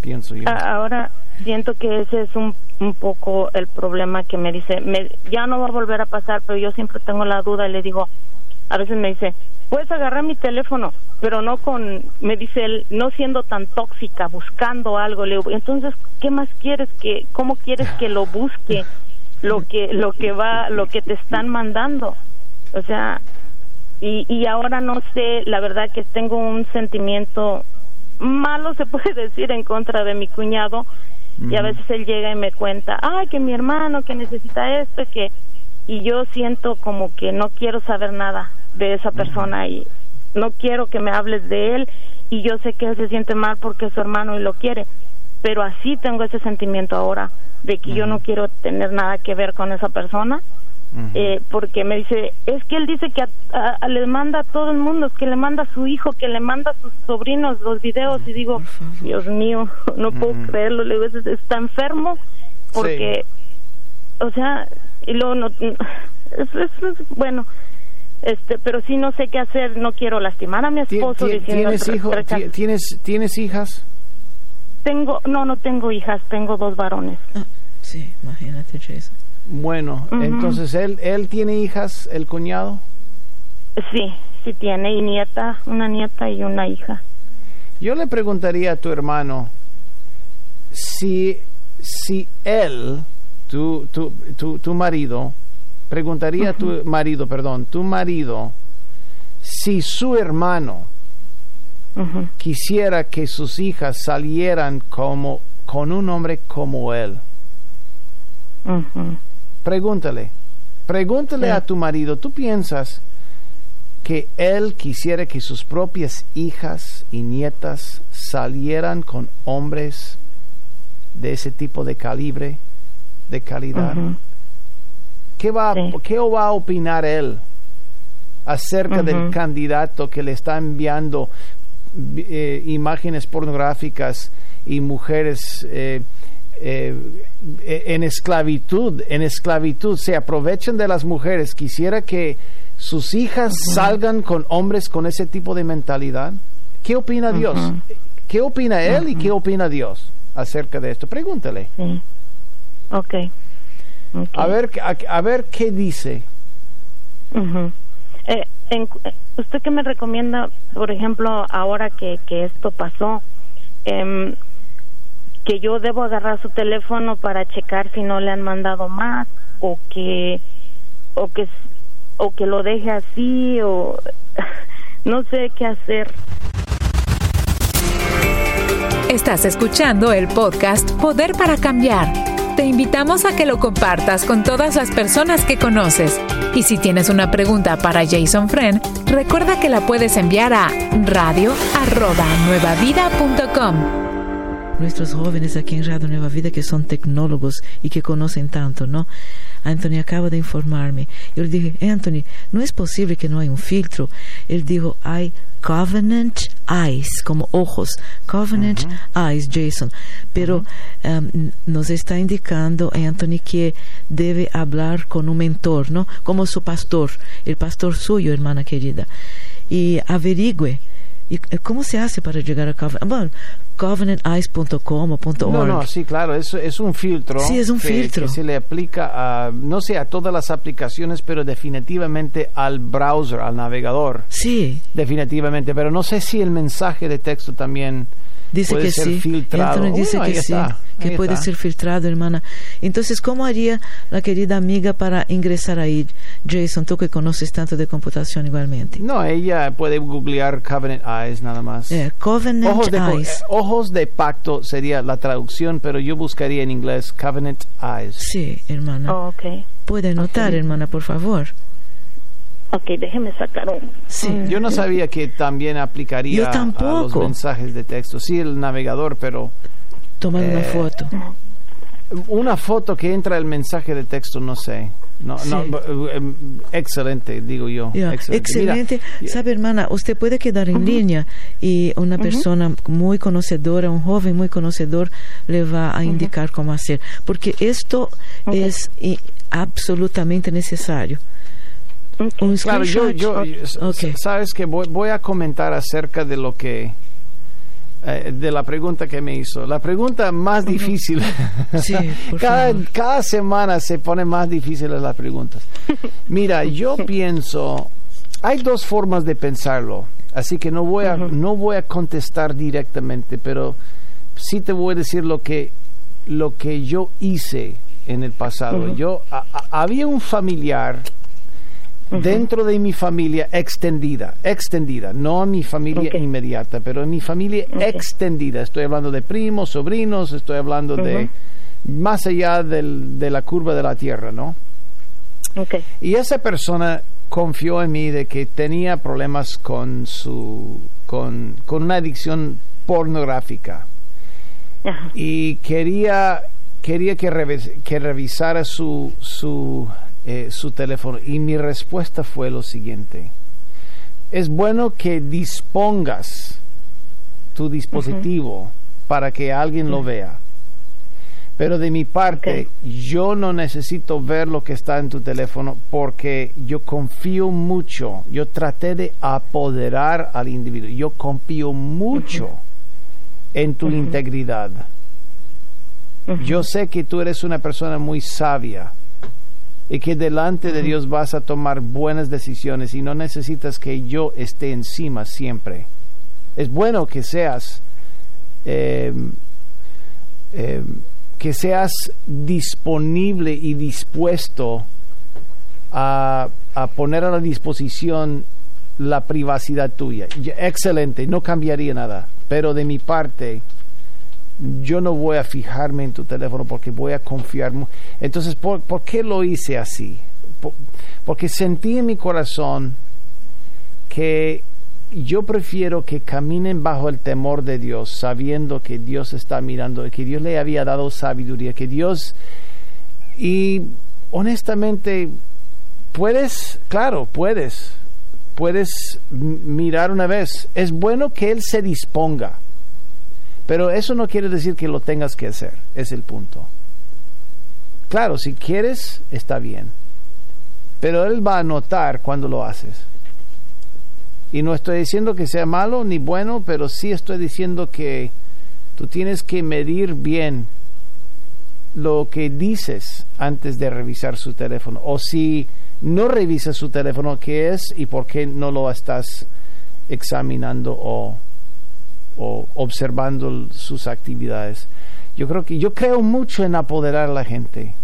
pienso yo. Ahora siento que ese es un, un poco el problema que me dice, me, ya no va a volver a pasar, pero yo siempre tengo la duda y le digo, a veces me dice, puedes agarrar mi teléfono, pero no con, me dice él, no siendo tan tóxica, buscando algo. Le digo, entonces, ¿qué más quieres que, cómo quieres que lo busque lo que, lo que va, lo que te están mandando? O sea, y, y ahora no sé, la verdad que tengo un sentimiento malo, se puede decir, en contra de mi cuñado. Y a veces él llega y me cuenta, ay, que mi hermano, que necesita esto, que y yo siento como que no quiero saber nada de esa persona y no quiero que me hables de él y yo sé que él se siente mal porque es su hermano y lo quiere, pero así tengo ese sentimiento ahora de que yo no quiero tener nada que ver con esa persona. Eh, porque me dice, es que él dice que le manda a todo el mundo, que le manda a su hijo, que le manda a sus sobrinos los videos y digo, Dios mío, no puedo creerlo, le digo, está enfermo porque, o sea, y luego no, bueno este pero sí no sé qué hacer no quiero lastimar a mi esposo tienes hijos tienes tienes hijas tengo no no tengo hijas tengo dos varones. Ah, sí imagínate Jason bueno entonces él él tiene hijas el cuñado sí sí tiene y nieta una nieta y una hija. Yo le preguntaría a tu hermano si si él tu, tu, tu, tu marido, preguntaría a tu marido, perdón, tu marido, si su hermano quisiera que sus hijas salieran como con un hombre como él. Pregúntale, pregúntale a tu marido, ¿tú piensas que él quisiera que sus propias hijas y nietas salieran con hombres de ese tipo de calibre? De calidad. ¿Qué, va, ¿Qué va a opinar él acerca del candidato que le está enviando eh, imágenes pornográficas y mujeres eh, eh, en esclavitud, en esclavitud, se aprovechan de las mujeres? ¿Quisiera que sus hijas salgan con hombres con ese tipo de mentalidad? ¿Qué opina Dios? ¿Qué opina él y qué opina Dios acerca de esto? Pregúntale. Ok. A ver, a, ver qué dice. Eh, ¿Usted qué me recomienda, por ejemplo, ahora que, que esto pasó? Em, que yo debo agarrar su teléfono para checar si no le han mandado más o que o que o que lo deje así o no sé qué hacer. Estás escuchando el podcast Poder para Cambiar. Te invitamos a que lo compartas con todas las personas que conoces. Y si tienes una pregunta para Jason Friend, recuerda que la puedes enviar a radio@nuevavida.com nuestros jóvenes aquí en Radio Nueva Vida que son tecnólogos y que conocen tanto, ¿no? Anthony acaba de informarme. Yo le dije, Anthony, no es posible que no hay un filtro. Él dijo, hay Covenant Eyes, como ojos. Covenant Eyes, Jason. Pero um, nos está indicando Anthony que debe hablar con un mentor, ¿no? Como su pastor, el pastor suyo, hermana querida. Y averigüe. ¿Y cómo se hace para llegar a Covenant? Bueno, covenanteyes.com o .org. No, no, sí, claro, es, es un filtro. Sí, es un filtro. Que se le aplica a, no sé, a todas las aplicaciones, pero definitivamente al browser, al navegador. Sí. Definitivamente, pero no sé si el mensaje de texto también dice puede que ser sí. filtrado. Anthony dice que sí, que puede ser filtrado, hermana. Entonces, ¿cómo haría la querida amiga para ingresar ahí? Jason, tú que conoces tanto de computación igualmente. No, ella puede googlear Covenant Eyes nada más. Eh, Covenant ojos de, Eyes. eh, ojos de pacto sería la traducción, pero yo buscaría en inglés Covenant Eyes. Sí, hermana. Oh, ok. Puede anotar, hermana, por favor. Ok, déjeme sacar un... Sí. Yo no sabía que también aplicaría Yo a los tampoco. mensajes de texto. Sí, el navegador, pero Tomar una Eh, foto. una foto que entra el mensaje de texto, no sé. No, Sí. no, eh, excelente, digo yo. Excelente. Mira, Sabe, hermana, usted puede quedar en línea y una persona muy conocedora, un joven muy conocedor, le va a indicar cómo hacer. Porque esto es absolutamente necesario. Un Claro, yo, yo, sabes que voy, voy a comentar acerca de lo que, eh, de la pregunta que me hizo. La pregunta más difícil. Sí, cada, cada semana se pone más difíciles las preguntas. Mira, yo pienso, hay dos formas de pensarlo, así que no voy a, no voy a contestar directamente, pero sí te voy a decir lo que, lo que yo hice en el pasado. Yo a- a- había un familiar dentro de mi familia extendida, extendida, no mi familia inmediata, pero en mi familia extendida. Estoy hablando de primos, sobrinos, estoy hablando de más allá del- de la curva de la tierra, ¿no? Ok. Y esa persona confió en mí de que tenía problemas con su con, con una adicción pornográfica Ajá. y quería quería que, revis- que revisara su su eh, su teléfono. Y mi respuesta fue lo siguiente. Es bueno que dispongas tu dispositivo para que alguien lo vea. Pero de mi parte, yo no necesito ver lo que está en tu teléfono porque yo confío mucho. Yo traté de apoderar al individuo. Yo confío mucho en tu integridad. Yo sé que tú eres una persona muy sabia y que delante de Dios vas a tomar buenas decisiones y no necesitas que yo esté encima siempre. Es bueno que seas eh, eh, que seas disponible y dispuesto a, a poner a la disposición la privacidad tuya. Excelente, no cambiaría nada, pero de mi parte yo no voy a fijarme en tu teléfono porque voy a confiar. Entonces, ¿por, qué lo hice así? Por- porque sentí en mi corazón que yo prefiero que caminen bajo el temor de Dios, sabiendo que Dios está mirando, que Dios le había dado sabiduría, que Dios... Y honestamente, puedes, claro, puedes, puedes mirar una vez. Es bueno que Él se disponga, pero eso no quiere decir que lo tengas que hacer, es el punto. Claro, si quieres, está bien, pero Él va a notar cuando lo haces. Y no estoy diciendo que sea malo ni bueno, pero sí estoy diciendo que tú tienes que medir bien lo que dices antes de revisar su teléfono o si no revisas su teléfono, ¿qué es y por qué no lo estás examinando o, o observando sus actividades? Yo creo que yo creo mucho en apoderar a la gente.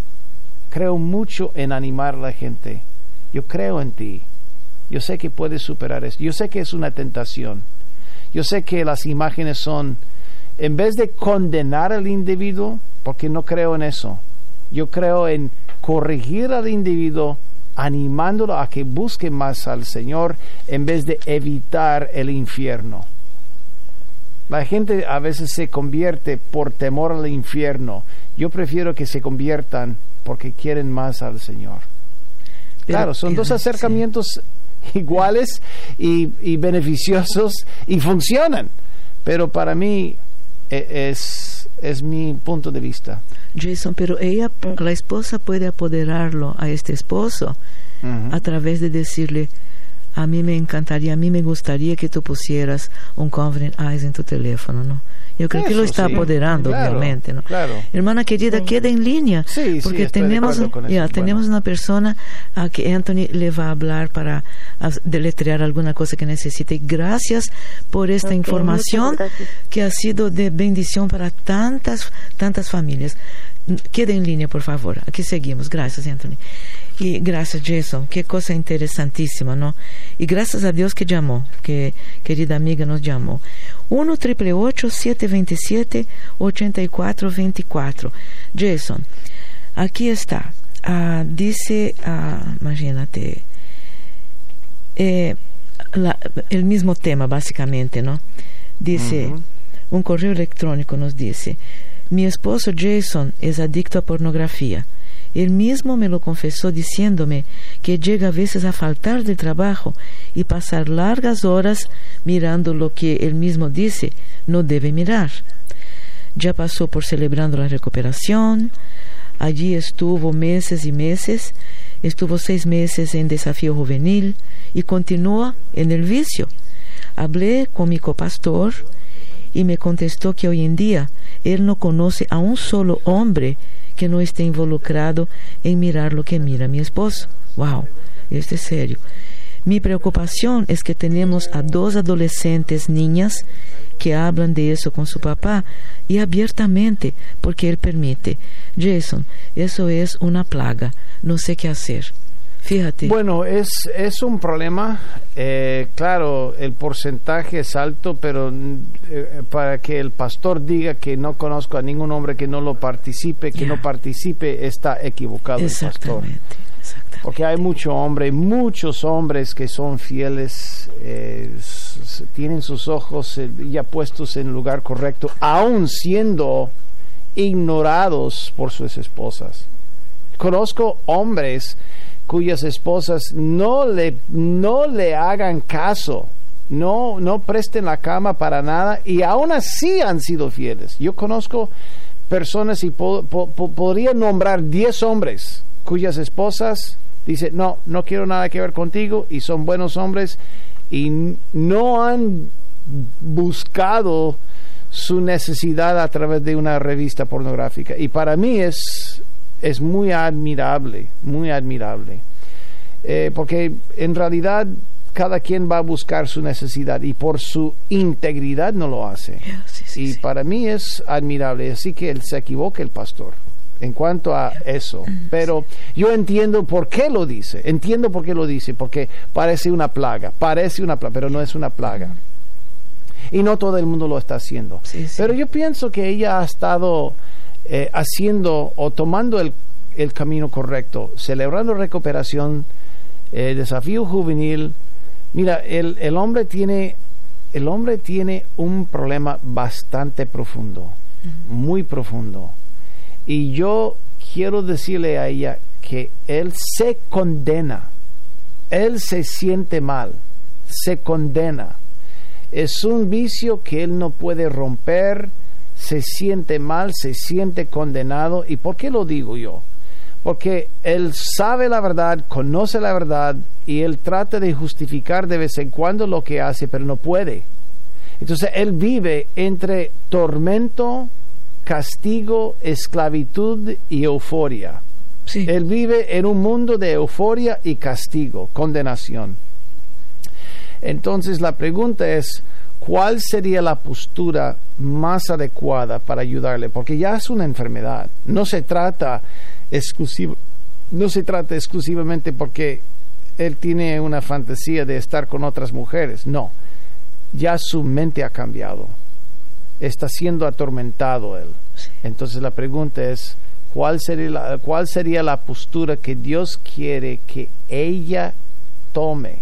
Creo mucho en animar a la gente. Yo creo en ti. Yo sé que puedes superar eso. Yo sé que es una tentación. Yo sé que las imágenes son, en vez de condenar al individuo, porque no creo en eso, yo creo en corregir al individuo animándolo a que busque más al Señor en vez de evitar el infierno. La gente a veces se convierte por temor al infierno. Yo prefiero que se conviertan porque quieren más al Señor. claro, son dos acercamientos iguales y, beneficiosos y funcionan. Pero para mí e, es, es mi punto de vista. Jason, pero ella, la esposa puede apoderarlo a este esposo a través de decirle, a mí me encantaría, a mí me gustaría que tú pusieras un Covering Eyes en tu teléfono, ¿no? Yo creo que lo está apoderando, obviamente. ¿no? Hermana querida, queda en línea, porque tenemos, ya, tenemos una persona a que Anthony le va a hablar para deletrear alguna cosa que necesite. Gracias por esta información que ha sido de bendición para tantas, tantas familias. Quede en línea, por favor. Aquí seguimos. Gracias, Anthony. Y gracias, Jason. Qué cosa interesantísima, ¿no? Y gracias a Dios que llamó, que querida amiga nos llamó. 1 727 8424 Jason, aquí está. Ah, dice, ah, imagínate, eh, el mismo tema básicamente, ¿no? Dice, un correo electrónico nos dice, mi esposo Jason es adicto a pornografía. Él mismo me lo confesó diciéndome que llega a veces a faltar de trabajo y pasar largas horas mirando lo que él mismo dice no debe mirar. Ya pasó por celebrando la recuperación, allí estuvo meses y meses, estuvo seis meses en desafío juvenil y continúa en el vicio. Hablé con mi copastor y me contestó que hoy en día él no conoce a un solo hombre que no esté involucrado en mirar lo que mira mi esposo. Wow, esto es serio. Mi preocupación es que tenemos a dos adolescentes niñas que hablan de eso con su papá y abiertamente porque él permite. Jason, eso es una plaga. No sé qué hacer. Fíjate. Bueno, es, es un problema. Eh, claro, el porcentaje es alto, pero eh, para que el pastor diga que no conozco a ningún hombre que no lo participe, que no participe, está equivocado el pastor. Porque hay mucho hombre, muchos hombres que son fieles, eh, tienen sus ojos ya puestos en el lugar correcto, aún siendo ignorados por sus esposas. Conozco hombres cuyas esposas no le, no le hagan caso, no, no presten la cama para nada y aún así han sido fieles. Yo conozco personas y podría nombrar 10 hombres cuyas esposas dicen, no, no quiero nada que ver contigo y son buenos hombres y no han buscado su necesidad a través de una revista pornográfica. Y para mí es es muy admirable, muy admirable. Eh, porque en realidad cada quien va a buscar su necesidad y por su integridad no lo hace. y para mí es admirable, así que él se equivoca el pastor en cuanto a eso. Mm, Pero yo entiendo por qué lo dice, entiendo por qué lo dice, porque parece una plaga, parece una plaga, pero no es una plaga. Y no todo el mundo lo está haciendo. Pero yo pienso que ella ha estado eh, haciendo o tomando el, el, camino correcto, celebrando recuperación, eh, desafío juvenil. Mira, el, el, hombre tiene, el hombre tiene un problema bastante profundo, muy profundo. Y yo quiero decirle a ella que él se condena, él se siente mal, se condena. Es un vicio que él no puede romper, se siente mal, se siente condenado. ¿Y por qué lo digo yo? Porque él sabe la verdad, conoce la verdad y él trata de justificar de vez en cuando lo que hace, pero no puede. Entonces él vive entre tormento castigo, esclavitud y euforia. Él vive en un mundo de euforia y castigo, condenación. Entonces la pregunta es, ¿cuál sería la postura más adecuada para ayudarle? Porque ya es una enfermedad. No se trata exclusivo, no se trata exclusivamente porque él tiene una fantasía de estar con otras mujeres. No, ya su mente ha cambiado. Está siendo atormentado él. Entonces la pregunta es, ¿cuál sería la, cuál sería la postura que Dios quiere que ella tome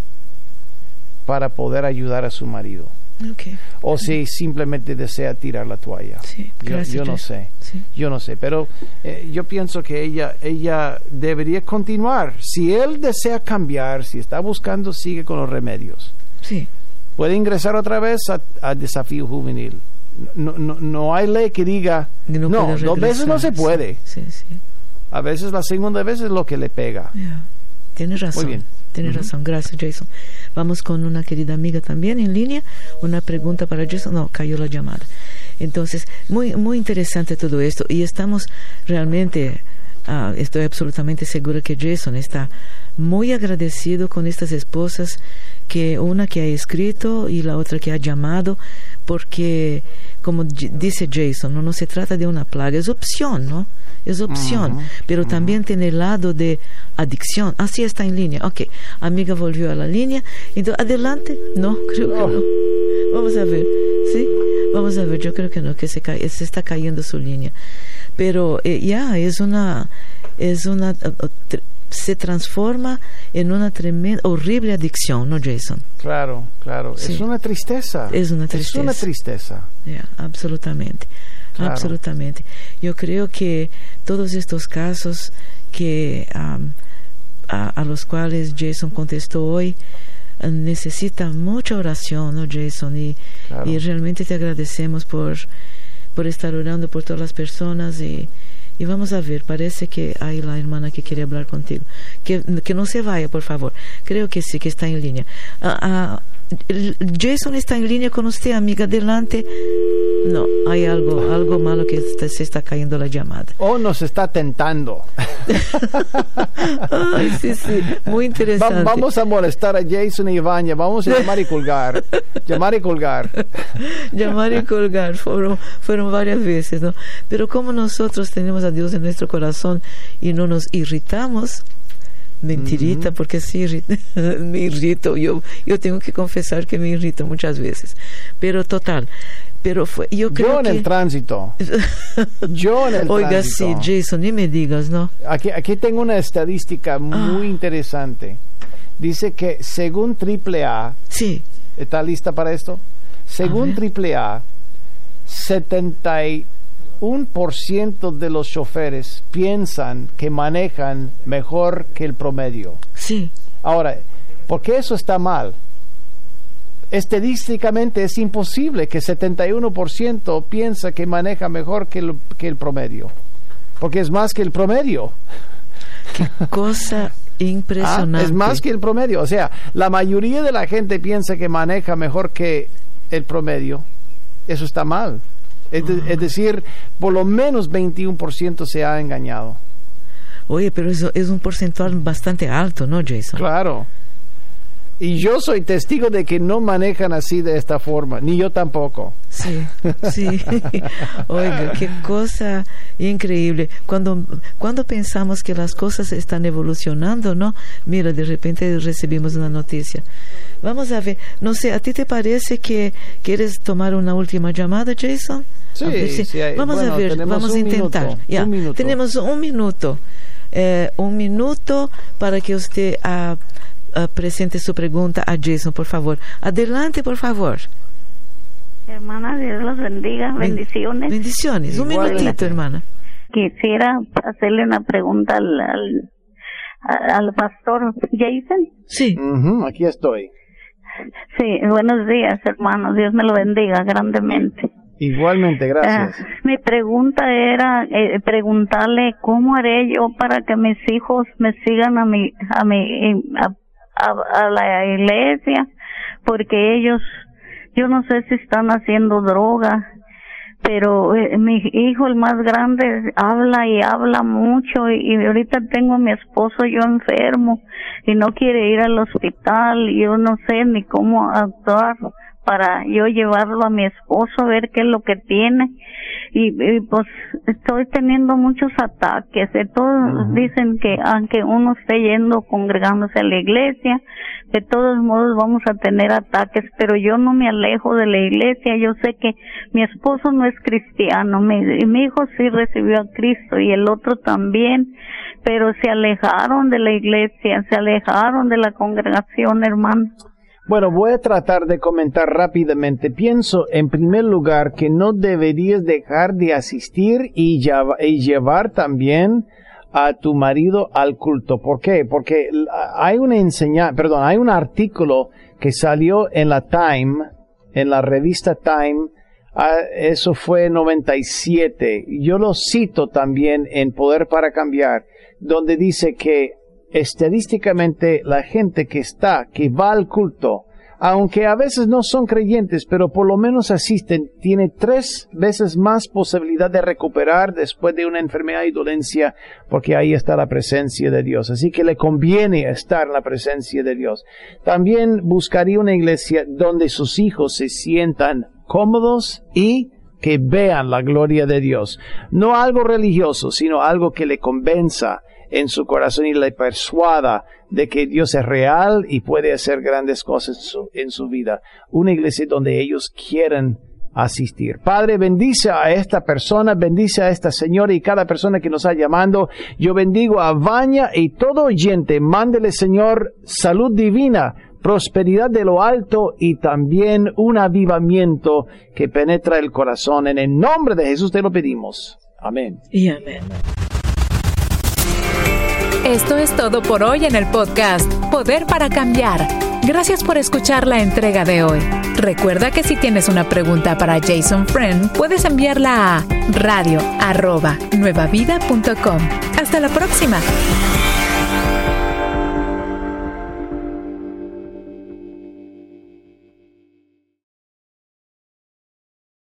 para poder ayudar a su marido? O si simplemente desea tirar la toalla. yo, no sé. Yo no sé. Pero eh, yo pienso que ella, ella debería continuar. Si él desea cambiar, si está buscando, sigue con los remedios. Sí. Puede ingresar otra vez al desafío juvenil. No, no, no, hay ley que diga, no, dos veces no se puede. A veces la segunda vez es lo que le pega. Tienes razón. Muy bien. Tienes razón. Gracias, Jason. Vamos con una querida amiga también en línea. Una pregunta para Jason. No, cayó la llamada. Entonces, muy, muy interesante todo esto. Y estamos realmente, ah, estoy absolutamente segura que Jason está muy agradecido con estas esposas, que una que ha escrito y la otra que ha llamado, porque, como dice Jason, no, se trata de una plaga, es opción, ¿no? Es opción, pero también tiene el lado de adicción. Así está en línea. Ok, amiga volvió a la línea. Entonces, adelante. No, creo que no. Vamos a ver. ¿Sí? Vamos a ver. Yo creo que no, que se, cae, se está cayendo su línea. Pero eh, ya, es una... Es una se transforma en una tremenda, horrible adicción, ¿no, Jason? Claro, claro. Es una tristeza. Es una tristeza. Es una tristeza. absolutamente. Absolutamente. Yo creo que todos estos casos que a, los cuales Jason contestó hoy necesitan mucha oración, ¿no, Jason? Y, y realmente te agradecemos por, por estar orando por todas las personas y y vamos a ver, parece que hay la hermana que quiere hablar contigo. Que, que no se vaya, por favor. Creo que sí, que está en línea. Ah, ah, Jason está en línea con usted, amiga. Adelante. No, hay algo, algo malo que se está cayendo la llamada. O nos está tentando. Ay, sí, sí, muy interesante. vamos a molestar a Jason y Ivania. Vamos a llamar y colgar. llamar y colgar. llamar y colgar. Fueron, fueron varias veces, ¿no? Pero como nosotros tenemos a Dios en nuestro corazón y no nos irritamos, mentirita, porque sí me irrito. Yo, yo tengo que confesar que me irrito muchas veces. Pero total. Pero fue, yo creo yo en el tránsito. yo en el Oiga, sí, Jason, ni me digas, ¿no? Aquí, aquí tengo una estadística muy ah. interesante. Dice que según AAA. Sí. ¿Está lista para esto? Según AAA, 70 un por ciento de los choferes piensan que manejan mejor que el promedio. Sí. Ahora, ¿por qué eso está mal? Estadísticamente es imposible que 71% piensa que maneja mejor que el, que el promedio, porque es más que el promedio. Qué cosa impresionante. Ah, es más que el promedio. O sea, la mayoría de la gente piensa que maneja mejor que el promedio. Eso está mal. Es, decir, por lo menos 21% se ha engañado. Oye, pero eso es un porcentaje bastante alto, ¿no, Jason? Claro. Y yo soy testigo de que no manejan así de esta forma, ni yo tampoco. Sí, sí. Oiga, qué cosa increíble. Cuando, cuando pensamos que las cosas están evolucionando, ¿no? Mira, de repente recibimos una noticia. Vamos a ver, no sé, ¿a ti te parece que quieres tomar una última llamada, Jason? Sí, sí. vamos a ver, vamos a intentar. ya, Tenemos un minuto. Eh, un minuto para que usted uh, presente su pregunta a Jason, por favor. Adelante, por favor. Hermana, Dios los bendiga. Bendiciones. Bendiciones. Un minutito, hermana. Quisiera hacerle una pregunta al, al, pastor Jason. Sí. aquí estoy. Sí, buenos días, hermano. Dios me lo bendiga grandemente. Igualmente, gracias. Ah, mi pregunta era eh, preguntarle cómo haré yo para que mis hijos me sigan a mi a mi a, la iglesia, porque ellos yo no sé si están haciendo droga, pero eh, mi hijo el más grande habla y habla mucho y, ahorita tengo a mi esposo yo enfermo y no quiere ir al hospital y yo no sé ni cómo actuar para yo llevarlo a mi esposo a ver qué es lo que tiene. Y, pues estoy teniendo muchos ataques. De todos dicen que aunque uno esté yendo congregándose a la iglesia de todos modos vamos a tener ataques pero yo no me alejo de la iglesia. Yo sé que mi esposo no es cristiano. Mi, mi hijo sí recibió a Cristo y el otro también pero se alejaron de la iglesia se alejaron de la congregación hermano bueno, voy a tratar de comentar rápidamente. Pienso, en primer lugar, que no deberías dejar de asistir y, llevar también a tu marido al culto. ¿Por qué? Porque hay una enseñanza, perdón, hay un artículo que salió en la Time, en la revista Time, eso fue 97. Yo lo cito también en Poder para Cambiar, donde dice que estadísticamente la gente que está, que va al culto, aunque a veces no son creyentes, pero por lo menos asisten, tiene tres veces más posibilidad de recuperar después de una enfermedad y dolencia, porque ahí está la presencia de Dios. Así que le conviene estar en la presencia de Dios. También buscaría una iglesia donde sus hijos se sientan cómodos y que vean la gloria de Dios. No algo religioso, sino algo que le convenza en su corazón y le persuada de que Dios es real y puede hacer grandes cosas en su, vida. Una iglesia donde ellos quieren asistir. Padre, bendice a esta persona, bendice a esta señora y cada persona que nos está llamando. Yo bendigo a Vaña y todo oyente. Mándele, Señor, salud divina, prosperidad de lo alto y también un avivamiento que penetra el corazón. En el nombre de Jesús te lo pedimos. Amén. Y amén. Esto es todo por hoy en el podcast Poder para Cambiar. Gracias por escuchar la entrega de hoy. Recuerda que si tienes una pregunta para Jason Friend, puedes enviarla a radio Hasta la próxima.